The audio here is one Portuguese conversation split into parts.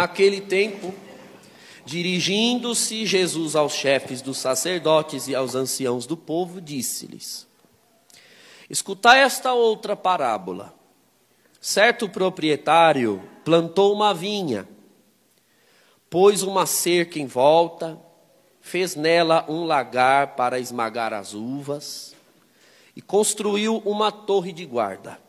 Naquele tempo, dirigindo-se Jesus aos chefes dos sacerdotes e aos anciãos do povo, disse-lhes: Escutai esta outra parábola. Certo proprietário plantou uma vinha, pôs uma cerca em volta, fez nela um lagar para esmagar as uvas e construiu uma torre de guarda.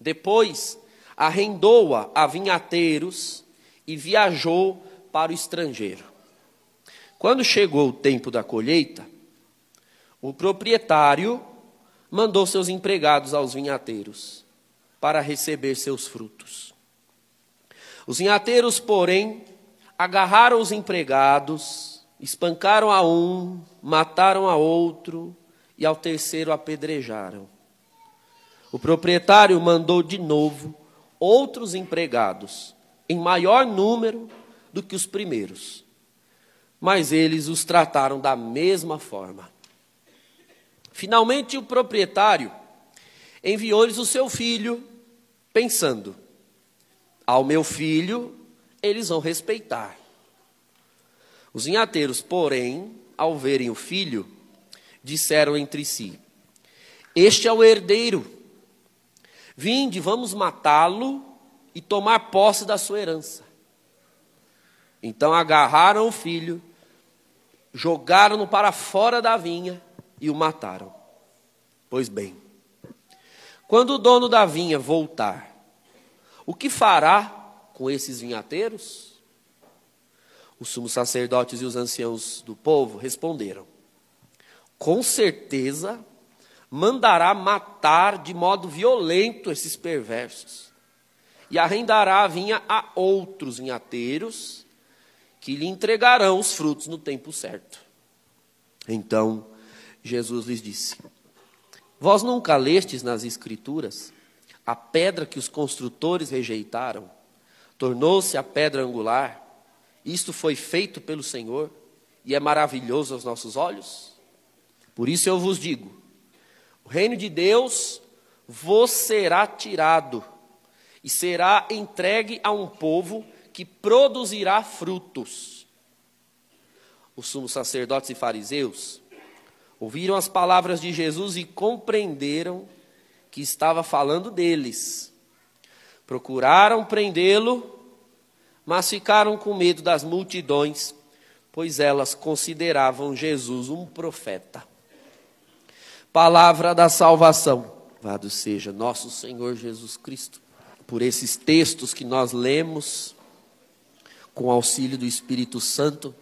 Depois arrendou-a a vinhateiros e viajou para o estrangeiro. Quando chegou o tempo da colheita, o proprietário mandou seus empregados aos vinhateiros para receber seus frutos. Os vinhateiros, porém, agarraram os empregados, espancaram a um, mataram a outro e ao terceiro apedrejaram. O proprietário mandou de novo outros empregados, em maior número do que os primeiros. Mas eles os trataram da mesma forma. Finalmente, o proprietário enviou-lhes o seu filho, pensando: ao meu filho eles vão respeitar. Os vinhateiros, porém, ao verem o filho, disseram entre si: Este é o herdeiro. Vinde, vamos matá-lo e tomar posse da sua herança. Então agarraram o filho, jogaram-no para fora da vinha e o mataram. Pois bem, quando o dono da vinha voltar, o que fará com esses vinhateiros? Os sumos sacerdotes e os anciãos do povo responderam: Com certeza mandará matar de modo violento esses perversos, e arrendará a vinha a outros vinhateiros, que lhe entregarão os frutos no tempo certo. Então Jesus lhes disse: Vós nunca lestes nas Escrituras a pedra que os construtores rejeitaram, tornou-se a pedra angular, isto foi feito pelo Senhor e é maravilhoso aos nossos olhos? Por isso eu vos digo: o reino de Deus vos será tirado e será entregue a um povo que produzirá frutos. Os sumos sacerdotes e fariseus ouviram as palavras de Jesus e compreenderam que estava falando deles. Procuraram prendê-lo, mas ficaram com medo das multidões, pois elas consideravam Jesus um profeta. Palavra da salvação. Louvado seja nosso Senhor Jesus Cristo, por esses textos que nós lemos, com auxílio do Espírito Santo.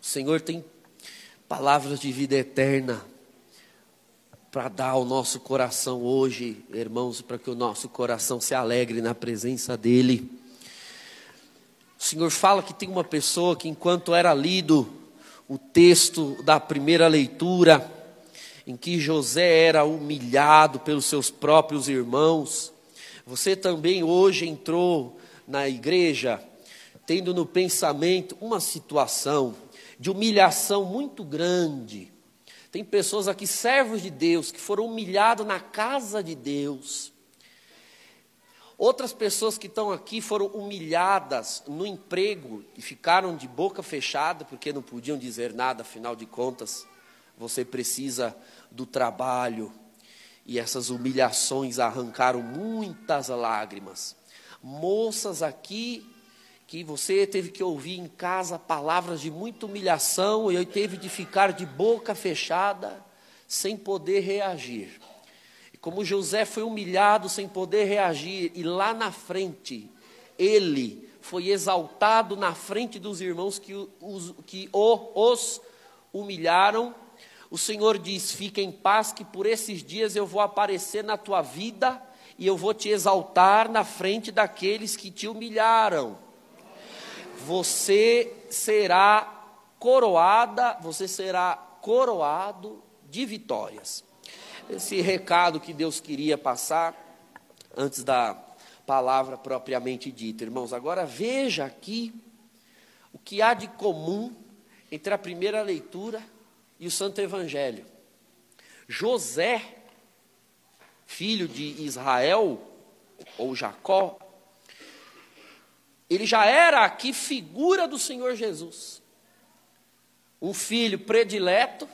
O Senhor tem palavras de vida eterna para dar ao nosso coração hoje, irmãos, para que o nosso coração se alegre na presença dEle. O Senhor fala que tem uma pessoa que, enquanto era lido o texto da primeira leitura, em que José era humilhado pelos seus próprios irmãos. Você também hoje entrou na igreja tendo no pensamento uma situação de humilhação muito grande. Tem pessoas aqui, servos de Deus, que foram humilhados na casa de Deus. Outras pessoas que estão aqui foram humilhadas no emprego e ficaram de boca fechada porque não podiam dizer nada, afinal de contas você precisa do trabalho. E essas humilhações arrancaram muitas lágrimas. Moças aqui que você teve que ouvir em casa palavras de muita humilhação e teve de ficar de boca fechada sem poder reagir. E como José foi humilhado sem poder reagir e lá na frente ele foi exaltado na frente dos irmãos que, os, que o, os humilharam o Senhor diz: fica em paz, que por esses dias eu vou aparecer na tua vida e eu vou te exaltar na frente daqueles que te humilharam. Você será coroada, você será coroado de vitórias. Esse recado que Deus queria passar antes da palavra propriamente dita, irmãos. Agora veja aqui o que há de comum entre a primeira leitura e o Santo Evangelho. José, filho de Israel, ou Jacó, ele já era aqui figura do Senhor Jesus. Um filho predileto,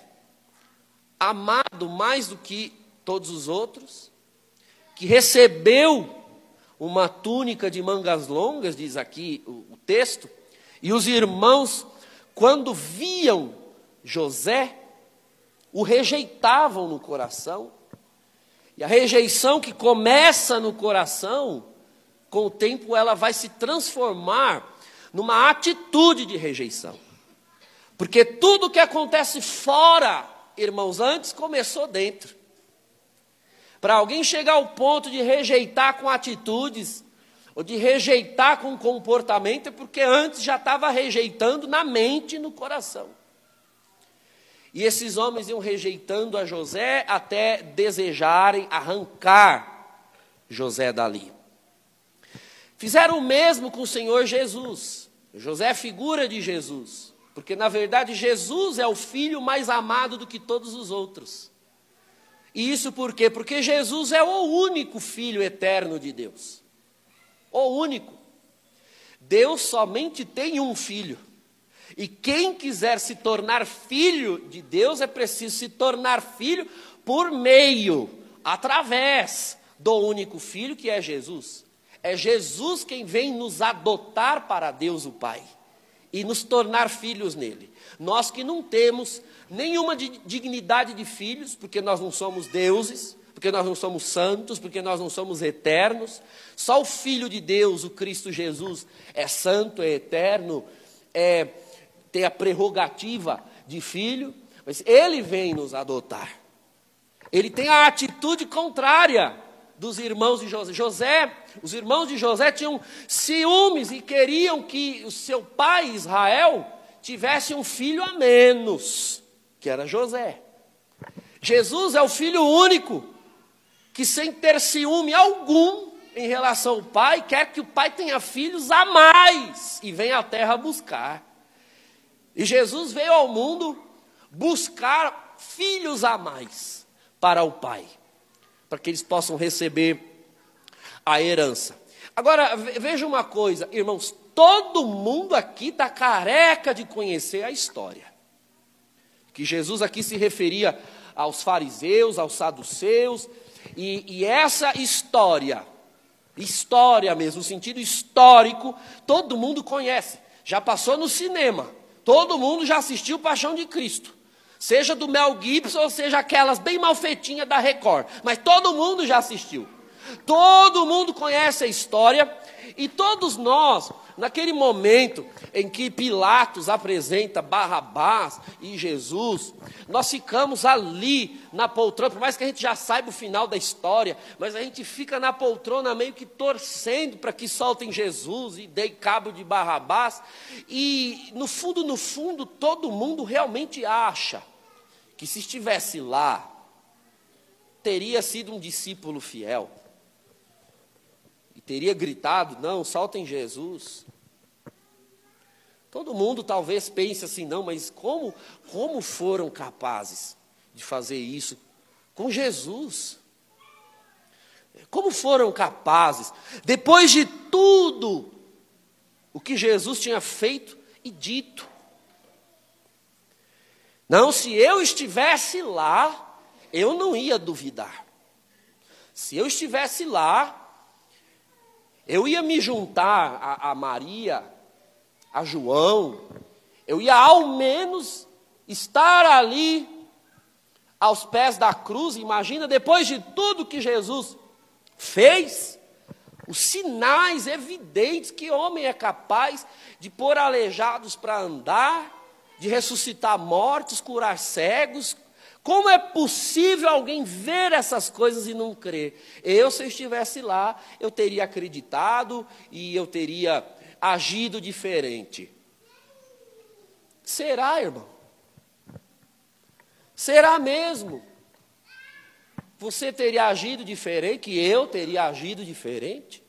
amado mais do que todos os outros, que recebeu uma túnica de mangas longas, diz aqui o, o texto, e os irmãos, quando viam José, o rejeitavam no coração. E a rejeição que começa no coração, com o tempo ela vai se transformar numa atitude de rejeição. Porque tudo que acontece fora, irmãos, antes começou dentro. Para alguém chegar ao ponto de rejeitar com atitudes, ou de rejeitar com comportamento, é porque antes já estava rejeitando na mente e no coração. E esses homens iam rejeitando a José até desejarem arrancar José dali. Fizeram o mesmo com o Senhor Jesus. José é figura de Jesus, porque na verdade Jesus é o filho mais amado do que todos os outros. E isso por quê? Porque Jesus é o único filho eterno de Deus. O único. Deus somente tem um filho. E quem quiser se tornar filho de Deus é preciso se tornar filho por meio, através do único filho que é Jesus. É Jesus quem vem nos adotar para Deus o Pai e nos tornar filhos nele. Nós que não temos nenhuma dignidade de filhos, porque nós não somos deuses, porque nós não somos santos, porque nós não somos eternos. Só o Filho de Deus, o Cristo Jesus, é santo, é eterno, é tem a prerrogativa de filho, mas ele vem nos adotar. Ele tem a atitude contrária dos irmãos de José. José, os irmãos de José tinham ciúmes e queriam que o seu pai Israel tivesse um filho a menos, que era José. Jesus é o filho único que sem ter ciúme algum em relação ao pai, quer que o pai tenha filhos a mais e venha à terra buscar. E Jesus veio ao mundo buscar filhos a mais para o Pai, para que eles possam receber a herança. Agora, veja uma coisa, irmãos, todo mundo aqui está careca de conhecer a história. Que Jesus aqui se referia aos fariseus, aos saduceus, e, e essa história, história mesmo, no sentido histórico, todo mundo conhece. Já passou no cinema. Todo mundo já assistiu Paixão de Cristo. Seja do Mel Gibson ou seja aquelas bem malfeitinhas da Record. Mas todo mundo já assistiu. Todo mundo conhece a história. E todos nós Naquele momento em que Pilatos apresenta Barrabás e Jesus, nós ficamos ali na poltrona, por mais que a gente já saiba o final da história, mas a gente fica na poltrona meio que torcendo para que soltem Jesus e deem cabo de Barrabás. E no fundo, no fundo, todo mundo realmente acha que se estivesse lá, teria sido um discípulo fiel teria gritado: não, soltem Jesus. Todo mundo talvez pense assim, não, mas como, como foram capazes de fazer isso com Jesus? Como foram capazes, depois de tudo o que Jesus tinha feito e dito? Não, se eu estivesse lá, eu não ia duvidar. Se eu estivesse lá, eu ia me juntar a, a Maria, a João, eu ia ao menos estar ali aos pés da cruz. Imagina, depois de tudo que Jesus fez, os sinais evidentes que homem é capaz de pôr aleijados para andar, de ressuscitar mortos, curar cegos, como é possível alguém ver essas coisas e não crer? Eu, se eu estivesse lá, eu teria acreditado e eu teria agido diferente. Será, irmão? Será mesmo? Você teria agido diferente, eu teria agido diferente?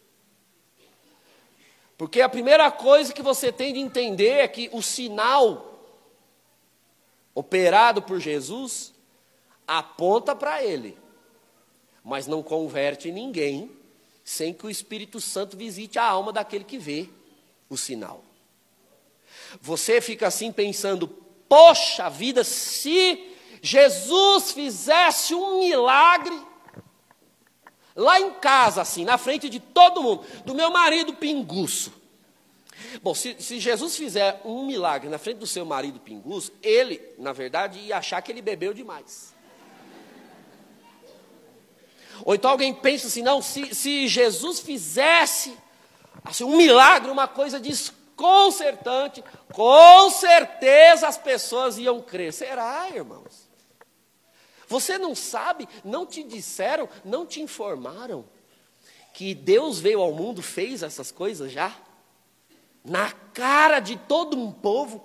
Porque a primeira coisa que você tem de entender é que o sinal operado por Jesus aponta para ele, mas não converte ninguém sem que o Espírito Santo visite a alma daquele que vê. o sinal. Você fica assim pensando: poxa vida, se Jesus fizesse um milagre lá em casa, assim, na frente de todo mundo, do meu marido pinguço. Bom, se, se, Jesus fizer um milagre na frente do seu marido pinguço, ele, na verdade, ia achar que ele bebeu demais. Ou então alguém pensa assim, não, se, se Jesus fizesse assim, um milagre, uma coisa desconcertante, com certeza as pessoas iam crer. Será, irmãos? Você não sabe, não te disseram, não te informaram que Deus veio ao mundo, fez essas coisas já? Na cara de todo um povo,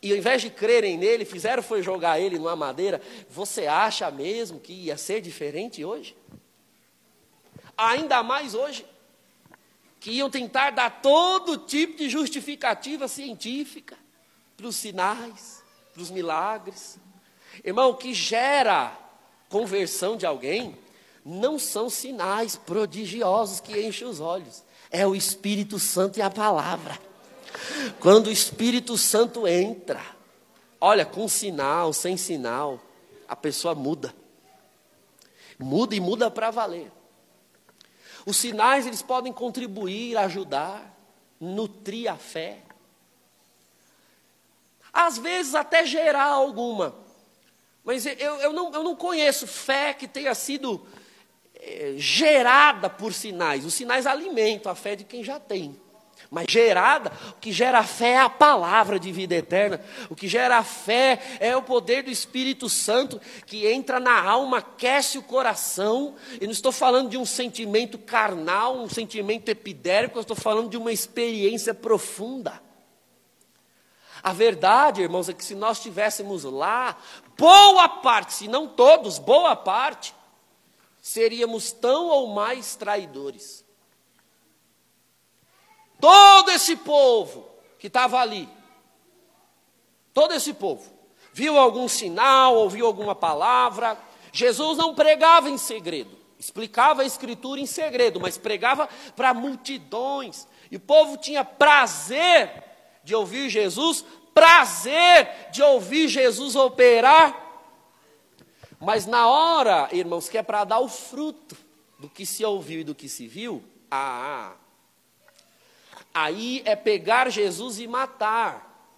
e ao invés de crerem nele, fizeram foi jogar ele numa madeira. Você acha mesmo que ia ser diferente hoje? Ainda mais hoje, que iam tentar dar todo tipo de justificativa científica para os sinais, para os milagres. Irmão, o que gera conversão de alguém não são sinais prodigiosos que enchem os olhos, é o Espírito Santo e a palavra. Quando o Espírito Santo entra, olha, com sinal, sem sinal, a pessoa muda. Muda e muda para valer. Os sinais eles podem contribuir, ajudar, nutrir a fé. Às vezes até gerar alguma. Mas eu, eu, não, eu não conheço fé que tenha sido é, gerada por sinais. Os sinais alimentam a fé de quem já tem. Mas gerada, o que gera fé é a palavra de vida eterna. O que gera fé é o poder do Espírito Santo que entra na alma, aquece o coração. E não estou falando de um sentimento carnal, um sentimento epidérmico, eu estou falando de uma experiência profunda. A verdade, irmãos, é que se nós estivéssemos lá, boa parte, se não todos, boa parte, seríamos tão ou mais traidores. Todo esse povo que estava ali, todo esse povo, viu algum sinal, ouviu alguma palavra. Jesus não pregava em segredo, explicava a Escritura em segredo, mas pregava para multidões. E o povo tinha prazer de ouvir Jesus, prazer de ouvir Jesus operar. Mas na hora, irmãos, que é para dar o fruto do que se ouviu e do que se viu, ah, Aí é pegar Jesus e matar.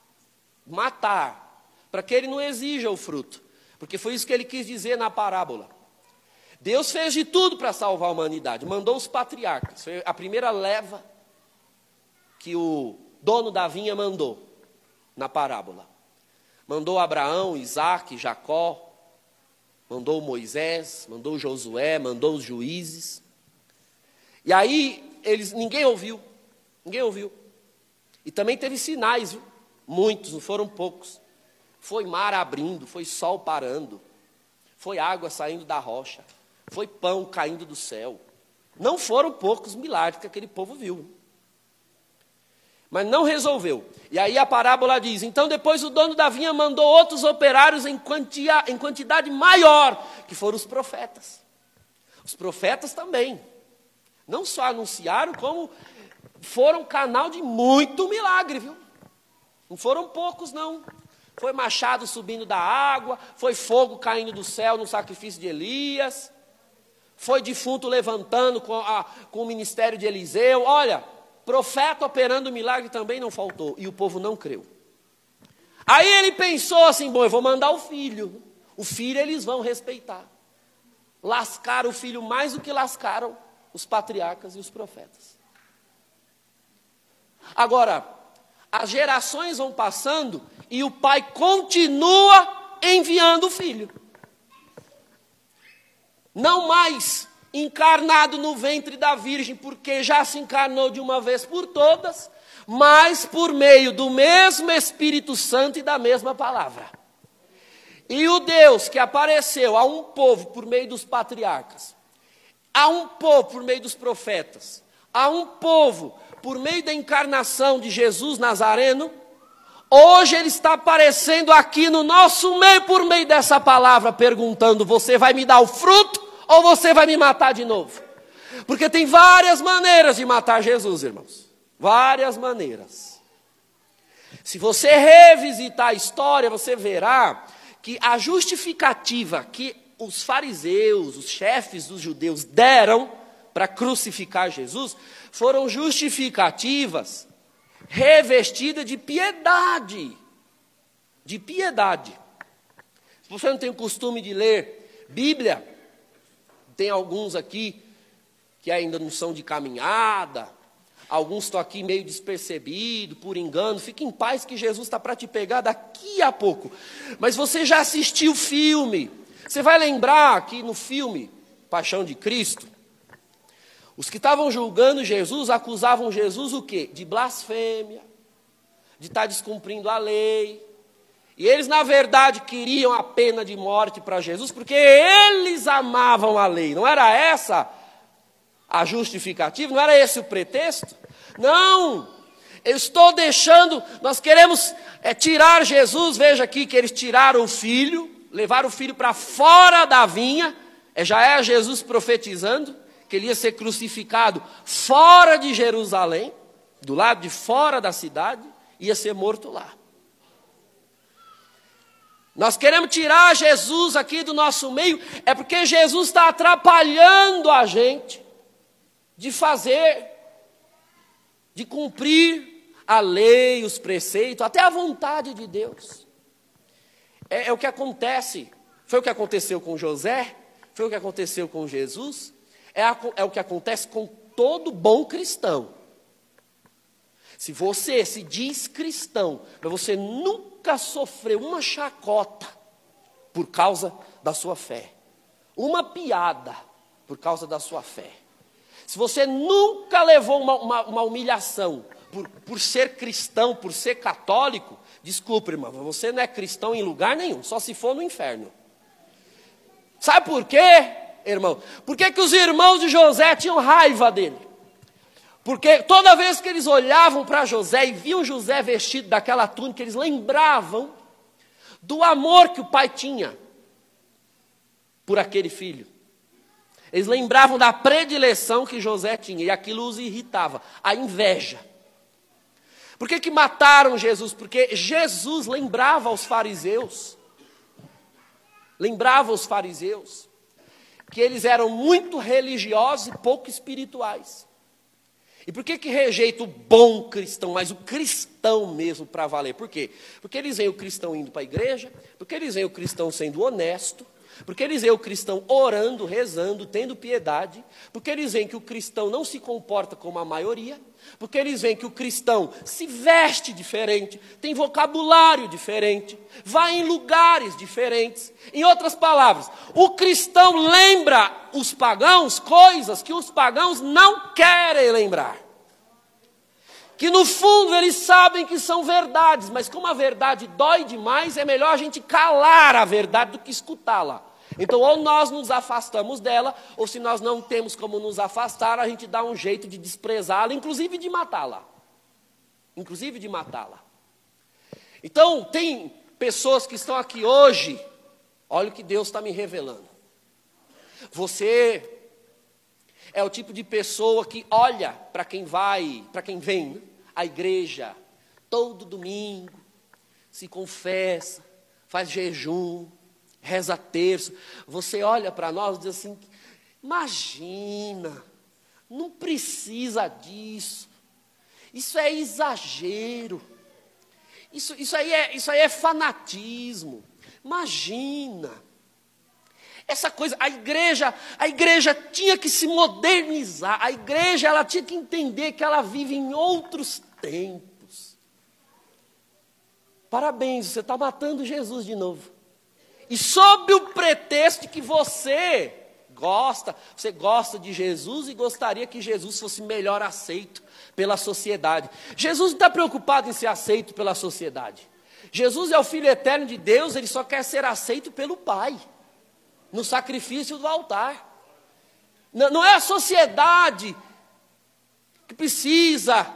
Matar. Para que ele não exija o fruto. Porque foi isso que ele quis dizer na parábola. Deus fez de tudo para salvar a humanidade. Mandou os patriarcas. Foi a primeira leva que o dono da vinha mandou na parábola. Mandou Abraão, Isaac, Jacó. Mandou Moisés, mandou Josué, mandou os juízes. E aí eles, ninguém ouviu. Ninguém ouviu. E também teve sinais, viu? muitos, não foram poucos. Foi mar abrindo, foi sol parando, foi água saindo da rocha, foi pão caindo do céu. Não foram poucos milagres que aquele povo viu. Mas não resolveu. E aí a parábola diz: então depois o dono da vinha mandou outros operários em, quantia, em quantidade maior, que foram os profetas. Os profetas também. Não só anunciaram, como foram canal de muito milagre, viu? Não foram poucos, não. Foi machado subindo da água, foi fogo caindo do céu no sacrifício de Elias, foi defunto levantando com, a, com o ministério de Eliseu. Olha, profeta operando milagre também não faltou, e o povo não creu. Aí ele pensou assim: bom, eu vou mandar o filho. O filho eles vão respeitar. Lascaram o filho mais do que lascaram os patriarcas e os profetas. Agora, as gerações vão passando e o pai continua enviando o filho. Não mais encarnado no ventre da Virgem, porque já se encarnou de uma vez por todas, mas por meio do mesmo Espírito Santo e da mesma palavra. E o Deus que apareceu a um povo por meio dos patriarcas, a um povo por meio dos profetas, a um povo por meio da encarnação de Jesus Nazareno, hoje ele está aparecendo aqui no nosso meio por meio dessa palavra, perguntando: você vai me dar o fruto ou você vai me matar de novo? Porque tem várias maneiras de matar Jesus, irmãos. Várias maneiras. Se você revisitar a história, você verá que a justificativa que os fariseus, os chefes dos judeus deram para crucificar Jesus, foram justificativas revestidas de piedade. De piedade. Se você não tem o costume de ler Bíblia, tem alguns aqui que ainda não são de caminhada, alguns estão aqui meio despercebidos, por engano. Fique em paz que Jesus está para te pegar daqui a pouco. Mas você já assistiu o filme. Você vai lembrar que no filme Paixão de Cristo, os que estavam julgando Jesus acusavam Jesus o quê? De blasfêmia, de estar tá descumprindo a lei. E eles, na verdade, queriam a pena de morte para Jesus, porque eles amavam a lei. Não era essa a justificativa? Não era esse o pretexto? Não! Eu estou deixando, nós queremos é, tirar Jesus, veja aqui que eles tiraram o filho, levaram o filho para fora da vinha, é, já é Jesus profetizando que ele ia ser crucificado fora de Jerusalém, do lado de fora da cidade, ia ser morto lá. Nós queremos tirar Jesus aqui do nosso meio, é porque Jesus está atrapalhando a gente de fazer, de cumprir a lei, os preceitos, até a vontade de Deus. É, é o que acontece, foi o que aconteceu com José, foi o que aconteceu com Jesus, é, a, é o que acontece com todo bom cristão. Se você se diz cristão, mas você nunca sofreu uma chacota por causa da sua fé, uma piada por causa da sua fé, se você nunca levou uma, uma, uma humilhação por, por ser cristão, por ser católico, desculpe, irmão, você não é cristão em lugar nenhum, só se for no inferno. Sabe por quê? Irmão. Por que, que os irmãos de José tinham raiva dele? Porque toda vez que eles olhavam para José e viam José vestido daquela túnica, eles lembravam do amor que o pai tinha por aquele filho. Eles lembravam da predileção que José tinha e aquilo os irritava, a inveja. Por que, que mataram Jesus? Porque Jesus lembrava aos fariseus, lembrava aos fariseus que eles eram muito religiosos e pouco espirituais. E por que, que rejeita o bom cristão, mas o cristão mesmo para valer? Por quê? Porque eles veem o cristão indo para a igreja, porque eles veem o cristão sendo honesto, porque eles veem o cristão orando, rezando, tendo piedade, porque eles veem que o cristão não se comporta como a maioria, porque eles veem que o cristão se veste diferente, tem vocabulário diferente, vai em lugares diferentes. Em outras palavras, o cristão lembra os pagãos coisas que os pagãos não querem lembrar. Que no fundo eles sabem que são verdades, mas como a verdade dói demais, é melhor a gente calar a verdade do que escutá-la. Então, ou nós nos afastamos dela, ou se nós não temos como nos afastar, a gente dá um jeito de desprezá-la, inclusive de matá-la. Inclusive de matá-la. Então, tem pessoas que estão aqui hoje, olha o que Deus está me revelando. Você é o tipo de pessoa que olha para quem vai, para quem vem à igreja todo domingo, se confessa, faz jejum, reza terço. Você olha para nós e diz assim: imagina, não precisa disso. Isso é exagero. Isso, isso, aí, é, isso aí é fanatismo. Imagina. Essa coisa, a igreja, a igreja tinha que se modernizar. A igreja, ela tinha que entender que ela vive em outros tempos. Parabéns, você está matando Jesus de novo. E sob o pretexto de que você gosta, você gosta de Jesus e gostaria que Jesus fosse melhor aceito pela sociedade. Jesus não está preocupado em ser aceito pela sociedade. Jesus é o Filho eterno de Deus, ele só quer ser aceito pelo Pai, no sacrifício do altar. Não, é a sociedade que precisa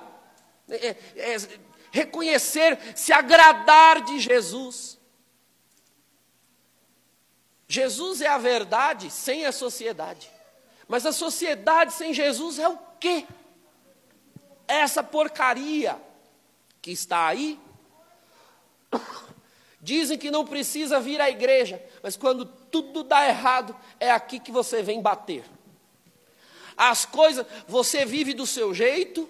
é, é, é reconhecer, se agradar de Jesus. Jesus é a verdade sem a sociedade. Mas a sociedade sem Jesus é o quê? essa porcaria que está aí. Dizem que não precisa vir à igreja, mas quando tudo dá errado, é aqui que você vem bater. As coisas, você vive do seu jeito.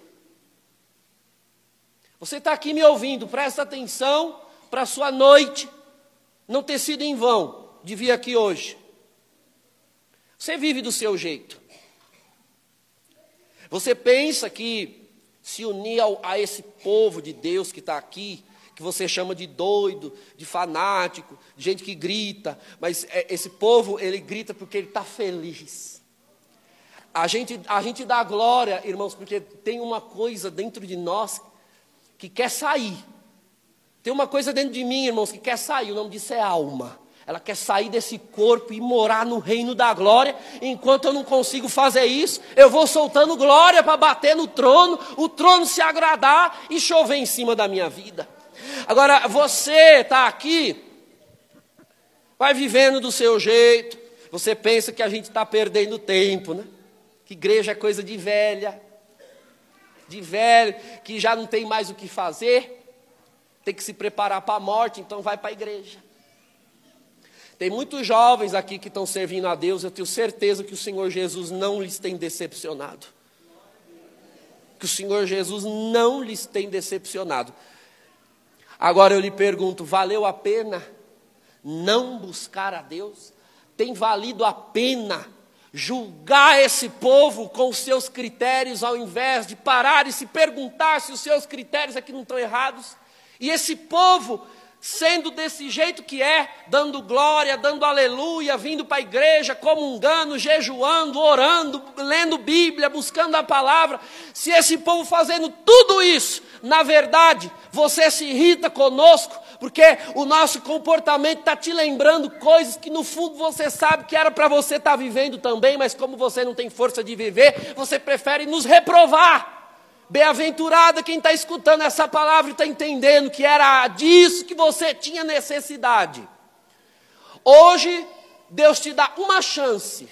Você está aqui me ouvindo, presta atenção para a sua noite não ter sido em vão de vir aqui hoje. Você vive do seu jeito. Você pensa que se unir ao, a esse povo de Deus que está aqui, que você chama de doido, de fanático, de gente que grita, mas é, esse povo, ele grita porque ele está feliz. A gente, a gente dá glória, irmãos, porque tem uma coisa dentro de nós que quer sair. Tem uma coisa dentro de mim, irmãos, que quer sair, o nome disso é alma. Ela quer sair desse corpo e morar no reino da glória. Enquanto eu não consigo fazer isso, eu vou soltando glória para bater no trono, o trono se agradar e chover em cima da minha vida. Agora, você está aqui, vai vivendo do seu jeito, você pensa que a gente está perdendo tempo, né? Que igreja é coisa de velha, de velho, que já não tem mais o que fazer, tem que se preparar para a morte, então vai para a igreja. Tem muitos jovens aqui que estão servindo a Deus, eu tenho certeza que o Senhor Jesus não lhes tem decepcionado. Que o Senhor Jesus não lhes tem decepcionado. Agora eu lhe pergunto: valeu a pena não buscar a Deus? Tem valido a pena julgar esse povo com os seus critérios, ao invés de parar e se perguntar se os seus critérios aqui não estão errados? E esse povo, sendo desse jeito que é, dando glória, dando aleluia, vindo para a igreja, comungando, jejuando, orando, lendo Bíblia, buscando a palavra, se esse povo fazendo tudo isso, na verdade, você se irrita conosco, porque o nosso comportamento está te lembrando coisas que no fundo você sabe que era para você estar tá vivendo também, mas como você não tem força de viver, você prefere nos reprovar. Bem-aventurado quem está escutando essa palavra e está entendendo que era disso que você tinha necessidade. Hoje, Deus te dá uma chance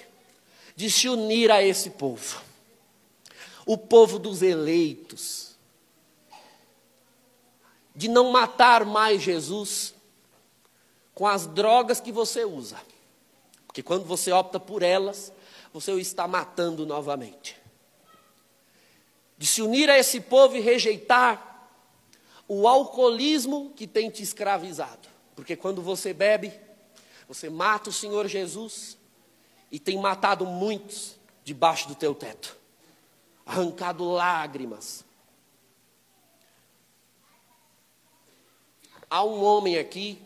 de se unir a esse povo, o povo dos eleitos de não matar mais Jesus com as drogas que você usa. Porque quando você opta por elas, você o está matando novamente. De se unir a esse povo e rejeitar o alcoolismo que tem te escravizado. Porque quando você bebe, você mata o Senhor Jesus e tem matado muitos debaixo do teu teto, arrancado lágrimas, Há um homem aqui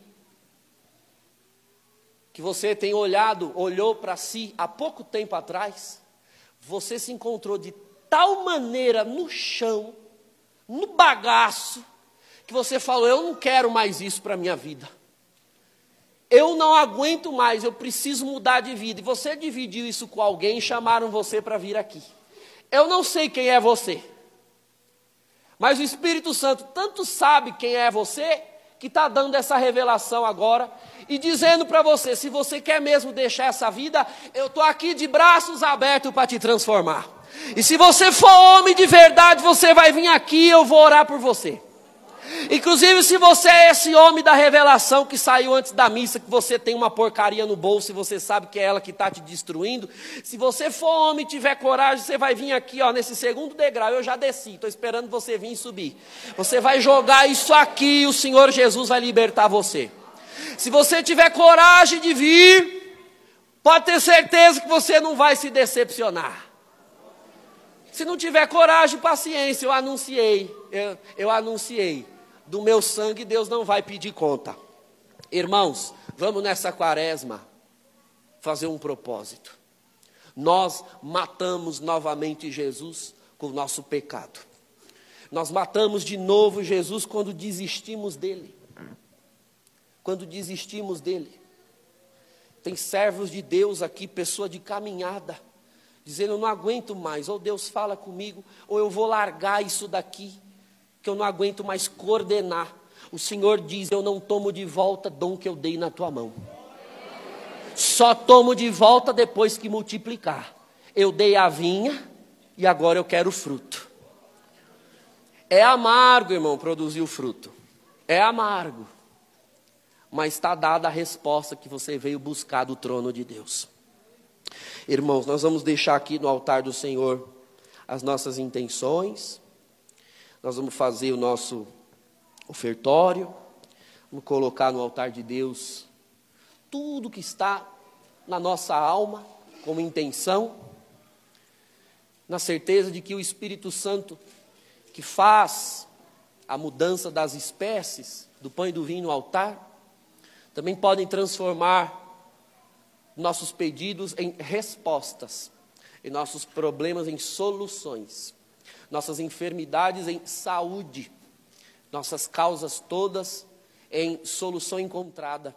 que você tem olhado, olhou para si há pouco tempo atrás, você se encontrou de tal maneira no chão, no bagaço, que você falou: Eu não quero mais isso para a minha vida. Eu não aguento mais, eu preciso mudar de vida. E você dividiu isso com alguém e chamaram você para vir aqui. Eu não sei quem é você, mas o Espírito Santo tanto sabe quem é você que está dando essa revelação agora e dizendo para você: se você quer mesmo deixar essa vida, eu estou aqui de braços abertos para te transformar. E se você for homem de verdade, você vai vir aqui e eu vou orar por você. Inclusive, se você é esse homem da revelação que saiu antes da missa, que você tem uma porcaria no bolso e você sabe que é ela que está te destruindo, se você for homem e tiver coragem, você vai vir aqui, ó, nesse segundo degrau. Eu já desci, estou esperando você vir subir. Você vai jogar isso aqui e o Senhor Jesus vai libertar você. Se você tiver coragem de vir, pode ter certeza que você não vai se decepcionar. Se não tiver coragem, paciência, eu anunciei, eu, eu anunciei do meu sangue, Deus não vai pedir conta. Irmãos, vamos nessa quaresma fazer um propósito. Nós matamos novamente Jesus com o nosso pecado. Nós matamos de novo Jesus quando desistimos dele. Quando desistimos dele. Tem servos de Deus aqui, pessoa de caminhada, dizendo: Eu não aguento mais, ou Deus fala comigo, ou eu vou largar isso daqui que eu não aguento mais coordenar. O Senhor diz: Eu não tomo de volta dom que eu dei na tua mão. Só tomo de volta depois que multiplicar. Eu dei a vinha e agora eu quero fruto. É amargo, irmão, produzir o fruto. É amargo. Mas está dada a resposta que você veio buscar do trono de Deus. Irmãos, nós vamos deixar aqui no altar do Senhor as nossas intenções. Nós vamos fazer o nosso ofertório. Vamos colocar no altar de Deus tudo que está na nossa alma como intenção, na certeza de que o Espírito Santo que faz a mudança das espécies do pão e do vinho no altar, também podem transformar nossos pedidos em respostas, e nossos problemas em soluções, nossas enfermidades em saúde, nossas causas todas em solução encontrada